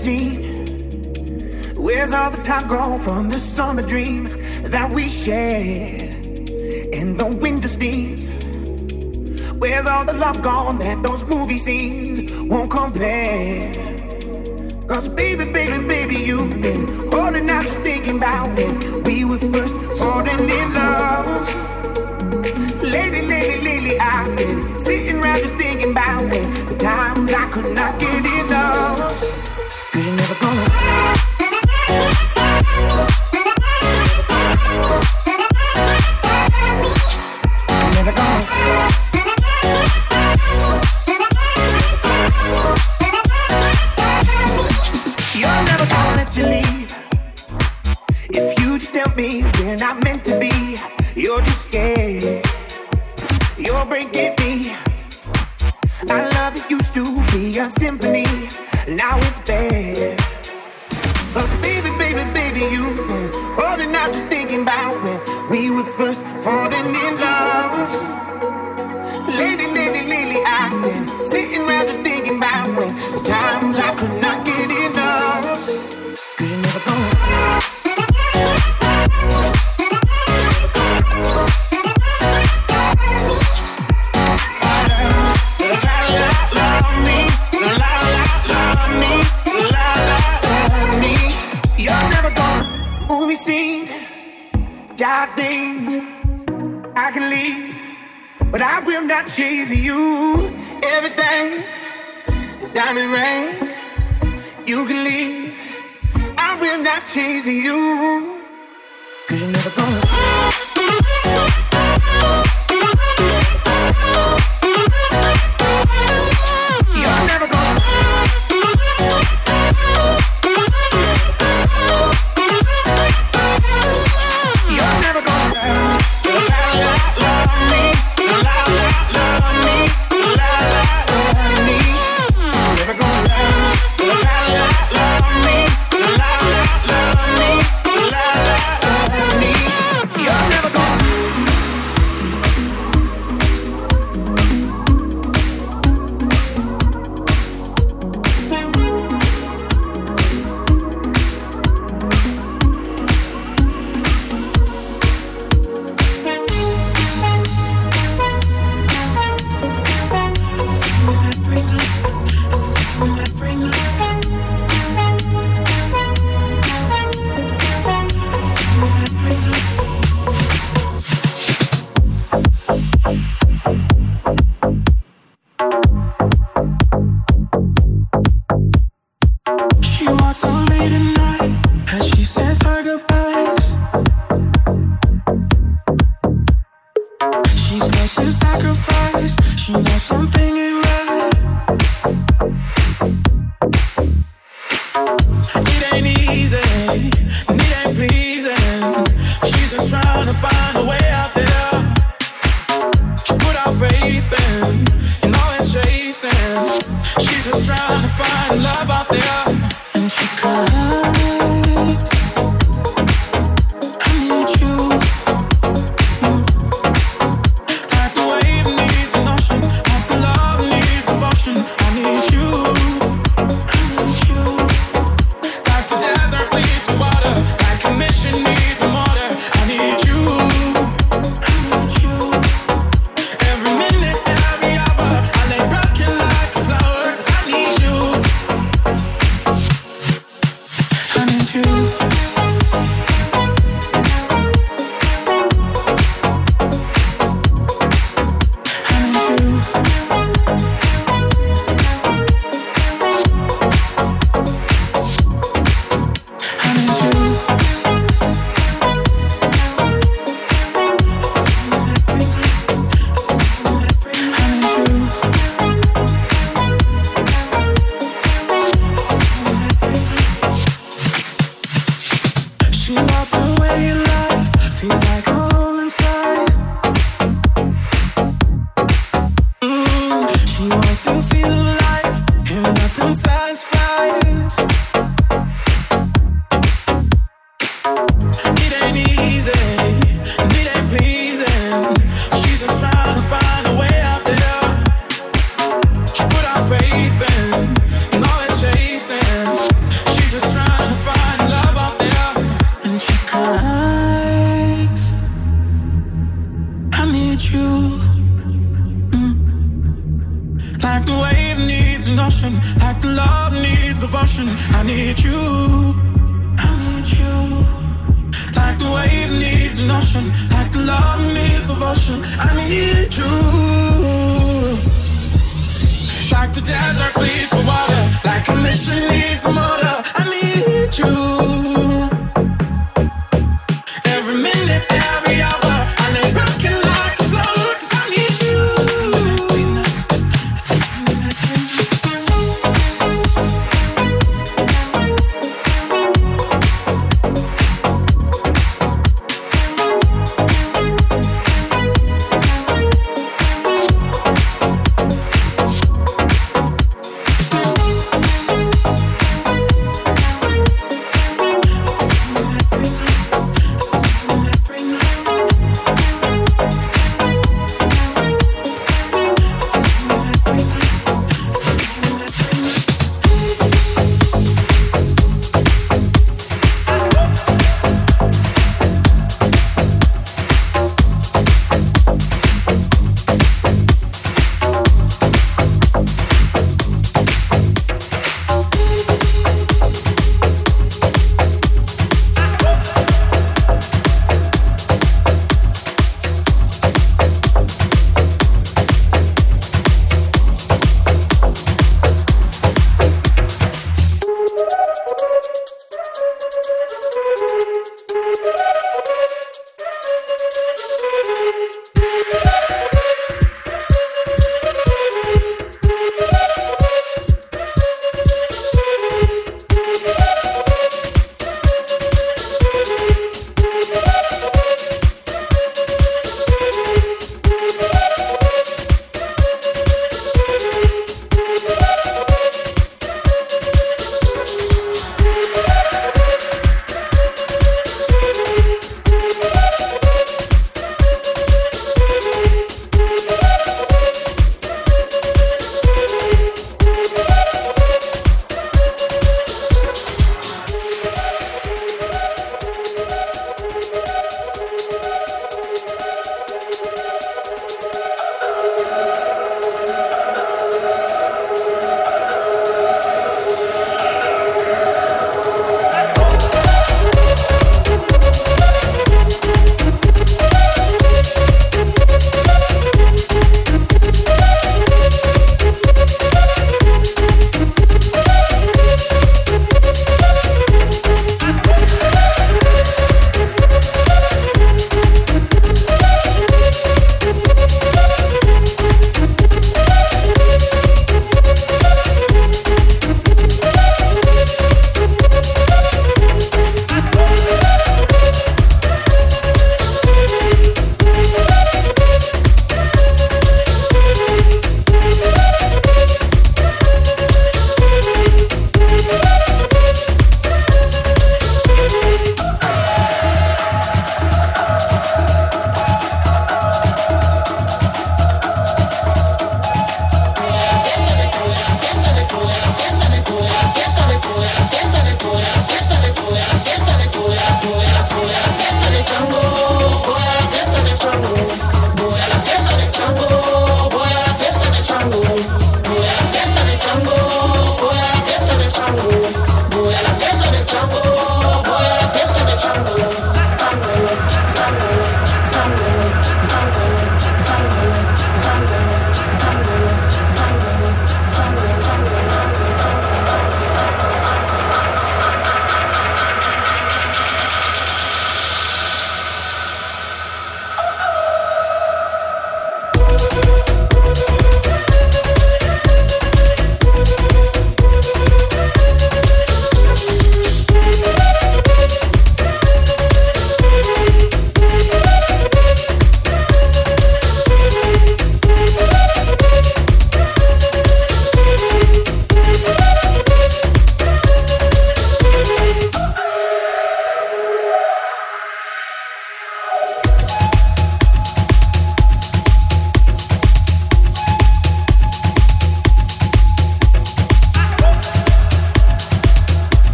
17. Where's all the time gone from the summer dream that we shared? And the winter steams. Where's all the love gone that those movie scenes won't compare? Cause baby, baby, baby, you've been holding out just thinking about when we were first falling in love. Lately, lately, lately, I've been sitting around just thinking about when the times I could not get enough. Gonna.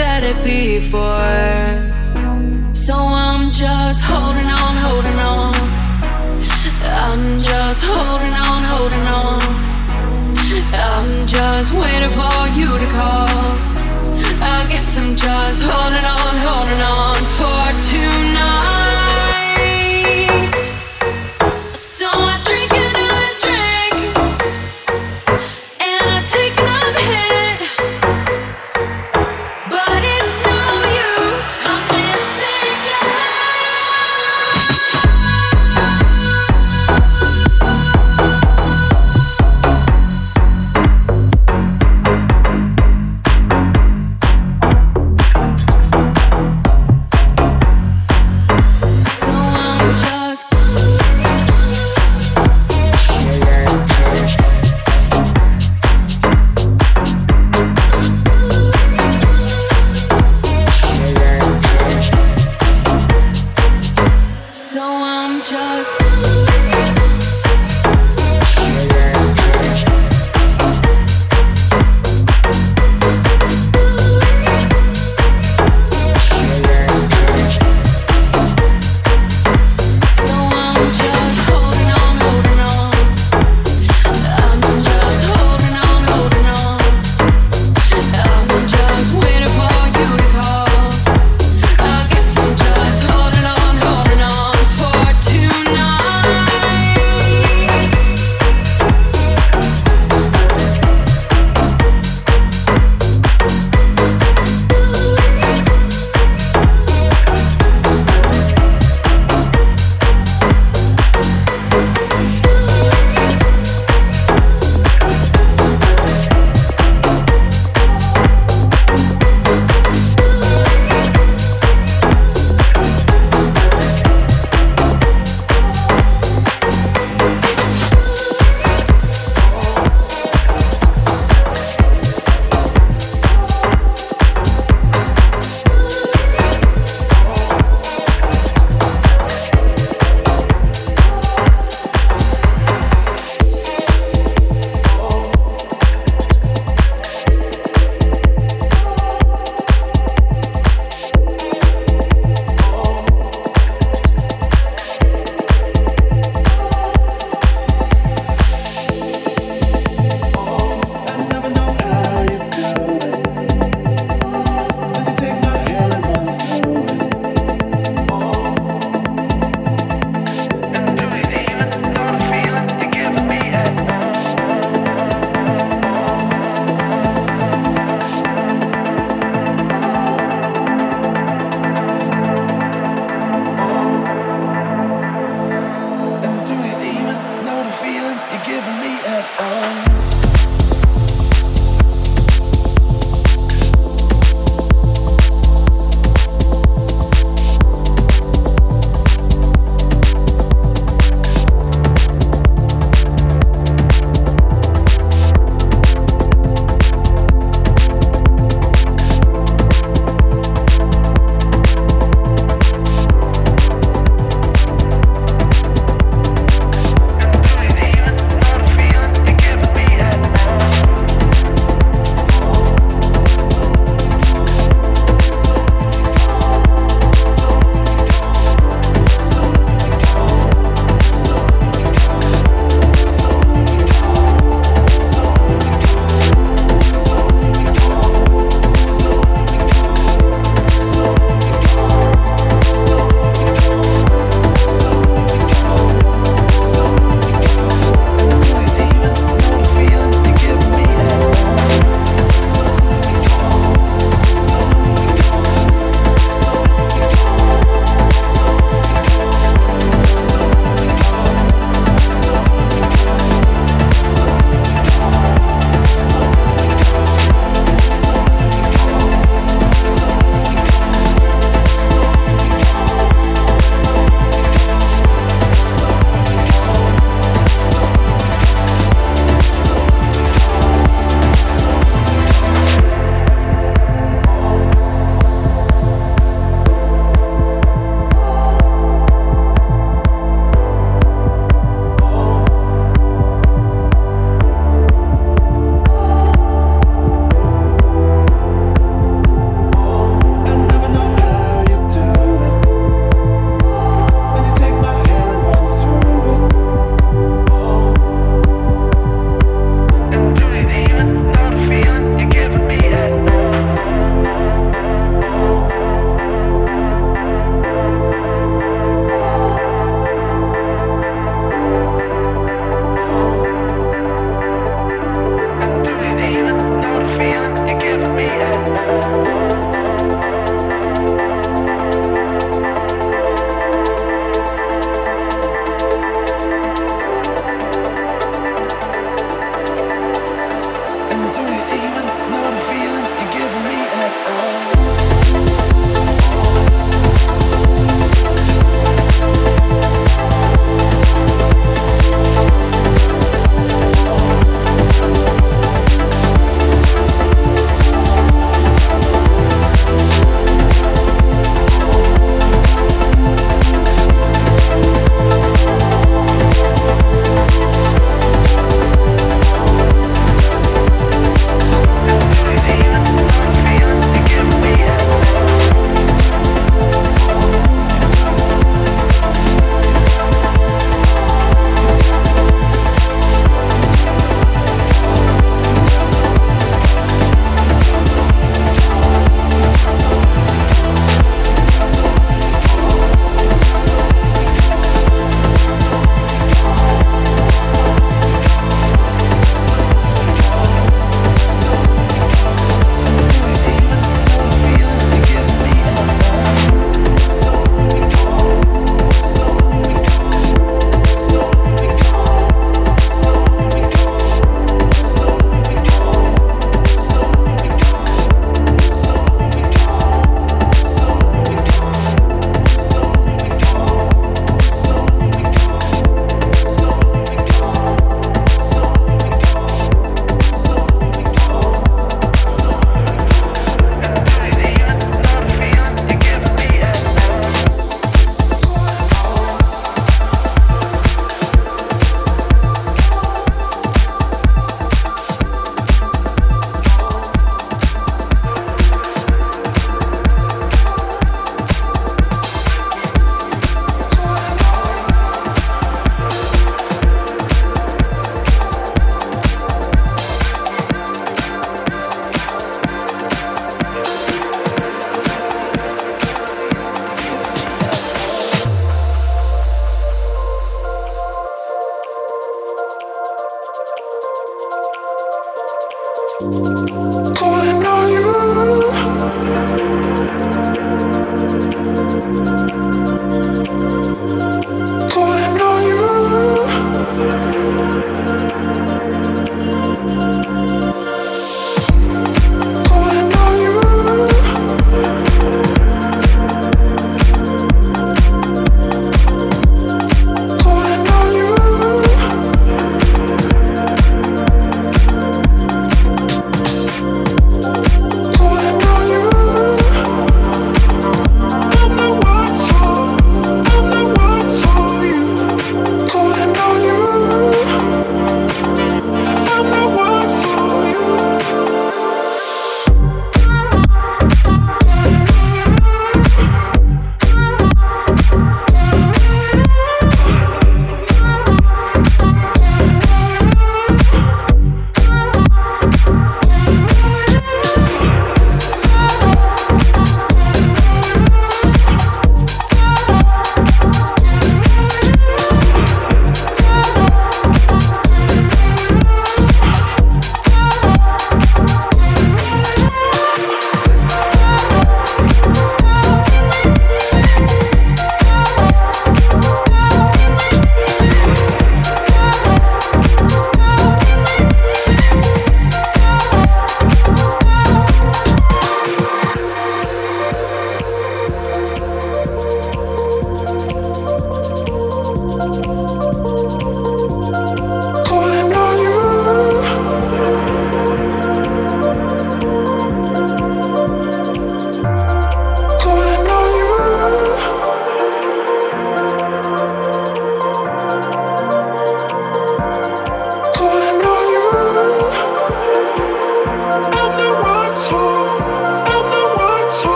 said it before. So I'm just holding on, holding on. I'm just holding on, holding on. I'm just waiting for you to call. I guess I'm just holding on, holding on for tonight.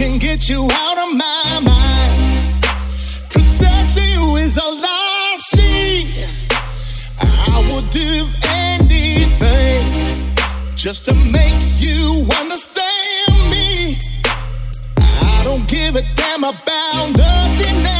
can get you out of my mind. Cause sex to you is all I see. I would do anything just to make you understand me. I don't give a damn about nothing else.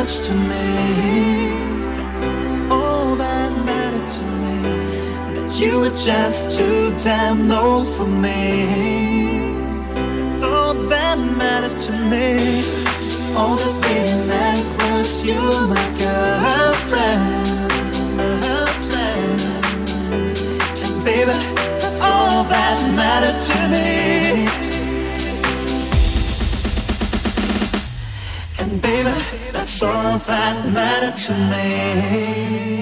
much to me. All that mattered to me. That you were just too damn old for me. It's all that mattered to me. All the thing that was you, my girlfriend. Baby, that's all that mattered to me. And baby all that mattered to me.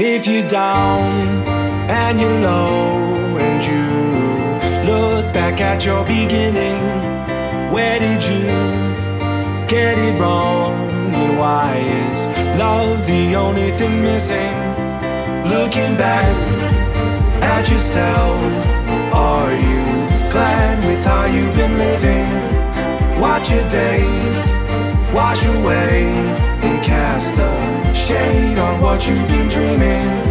If you're down and you're low and you look back at your beginning, where did you get it wrong? And why is love the only thing missing? Looking back at yourself, are you glad with how you've been living? Watch your days wash away and cast a shade on what you've been dreaming.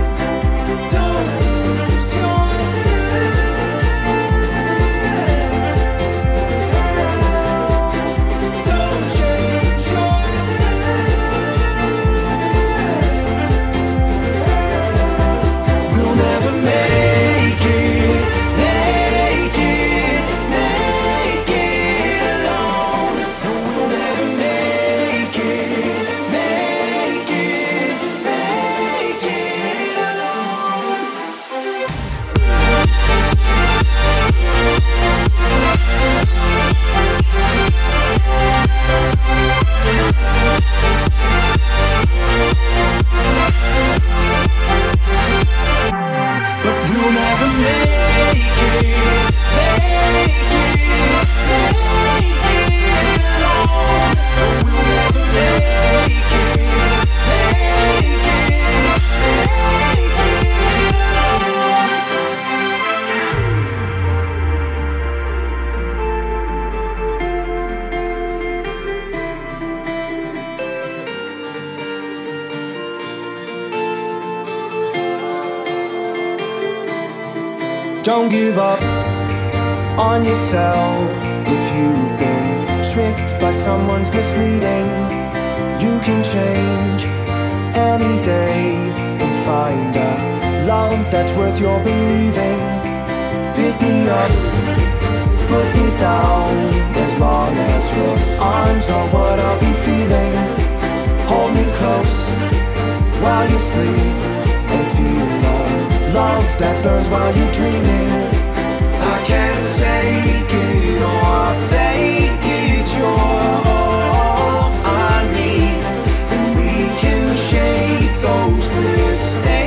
someone's misleading, you can change any day and find a love that's worth your believing. Pick me up, put me down, as long as your arms are what I'll be feeling. Hold me close while you sleep and feel the love that burns while you're dreaming. I can't take it or fade. stay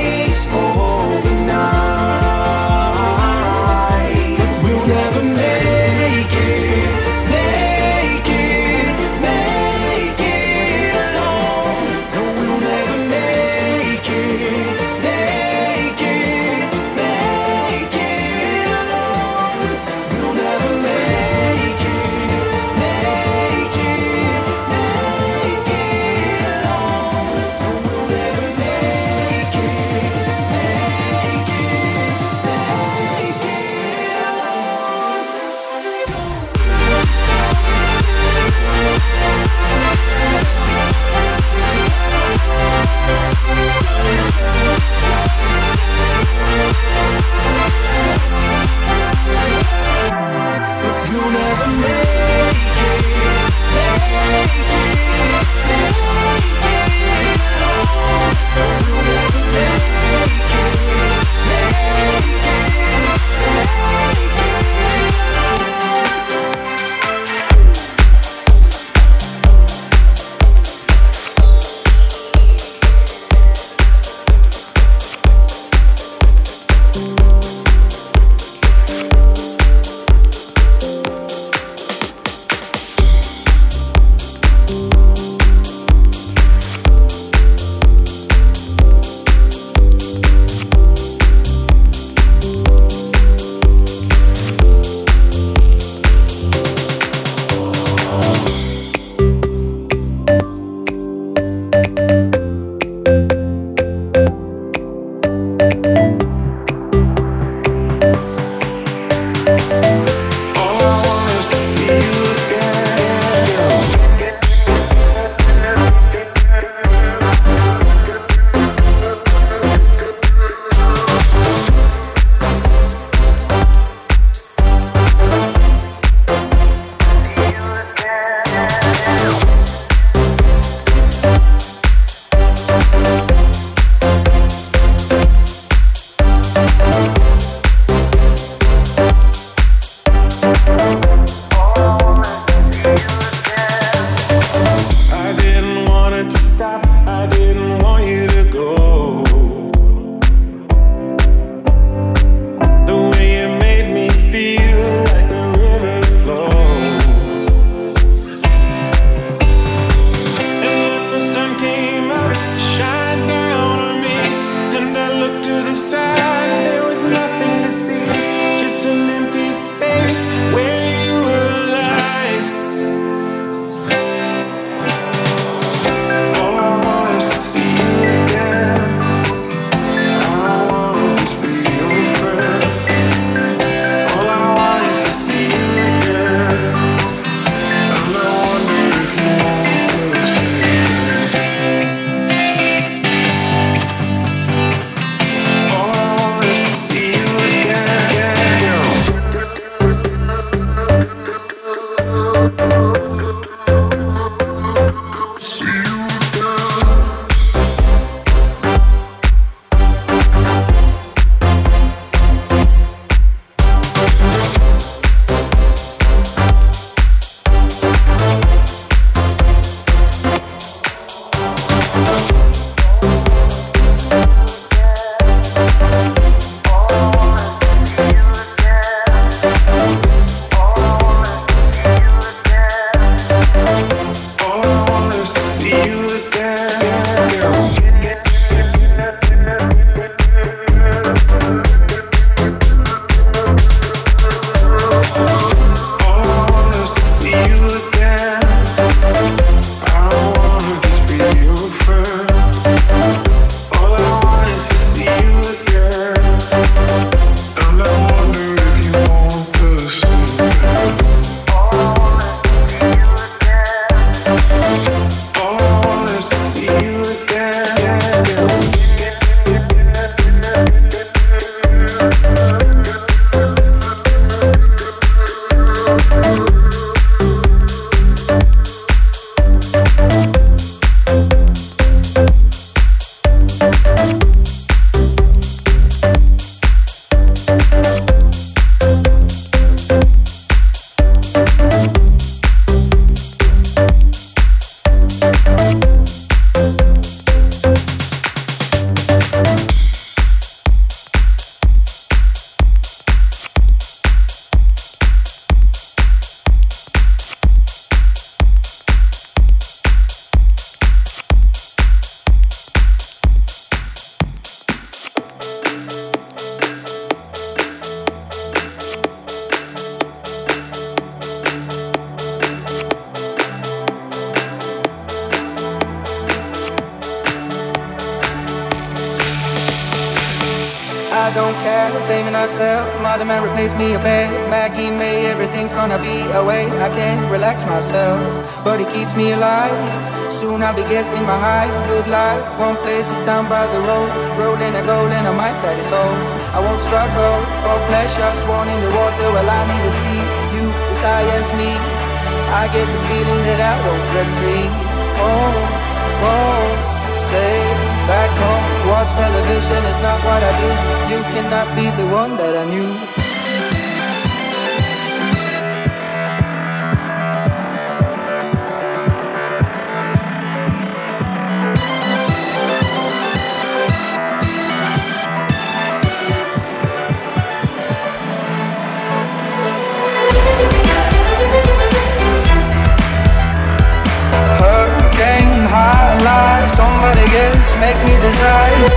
make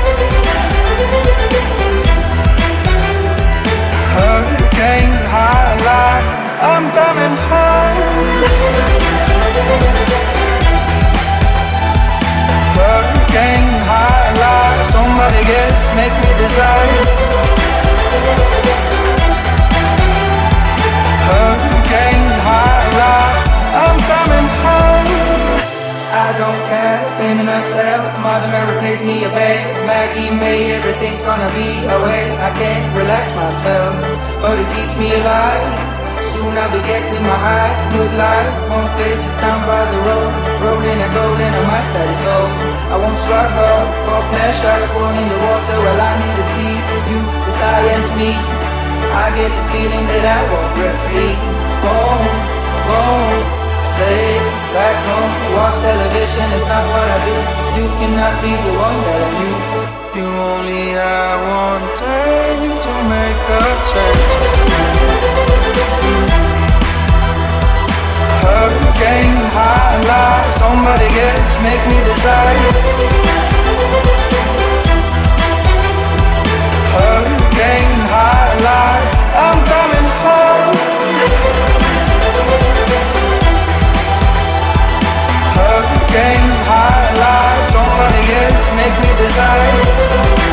Hurricane high line I'm coming home. Hurricane high line Somebody else make me decide Mother Mary pays me a bed. Maggie May, everything's gonna be away. I can't relax myself, but it keeps me alive. Soon I'll be getting my high, good life. Won't place it down by the road. Rolling a goal in a mic that is all. I won't struggle for pleasure. Sworn in the water, well, I need to see you, the science me. I get the feeling that I won't retreat. Won't say Back home, watch television, it's not what I do. You cannot be the one that I knew. You only have one day to make a change. Hurricane, high and loud Somebody gets, make me decide Hurricane, high and loud I'm coming home. wanna guess, make me desire.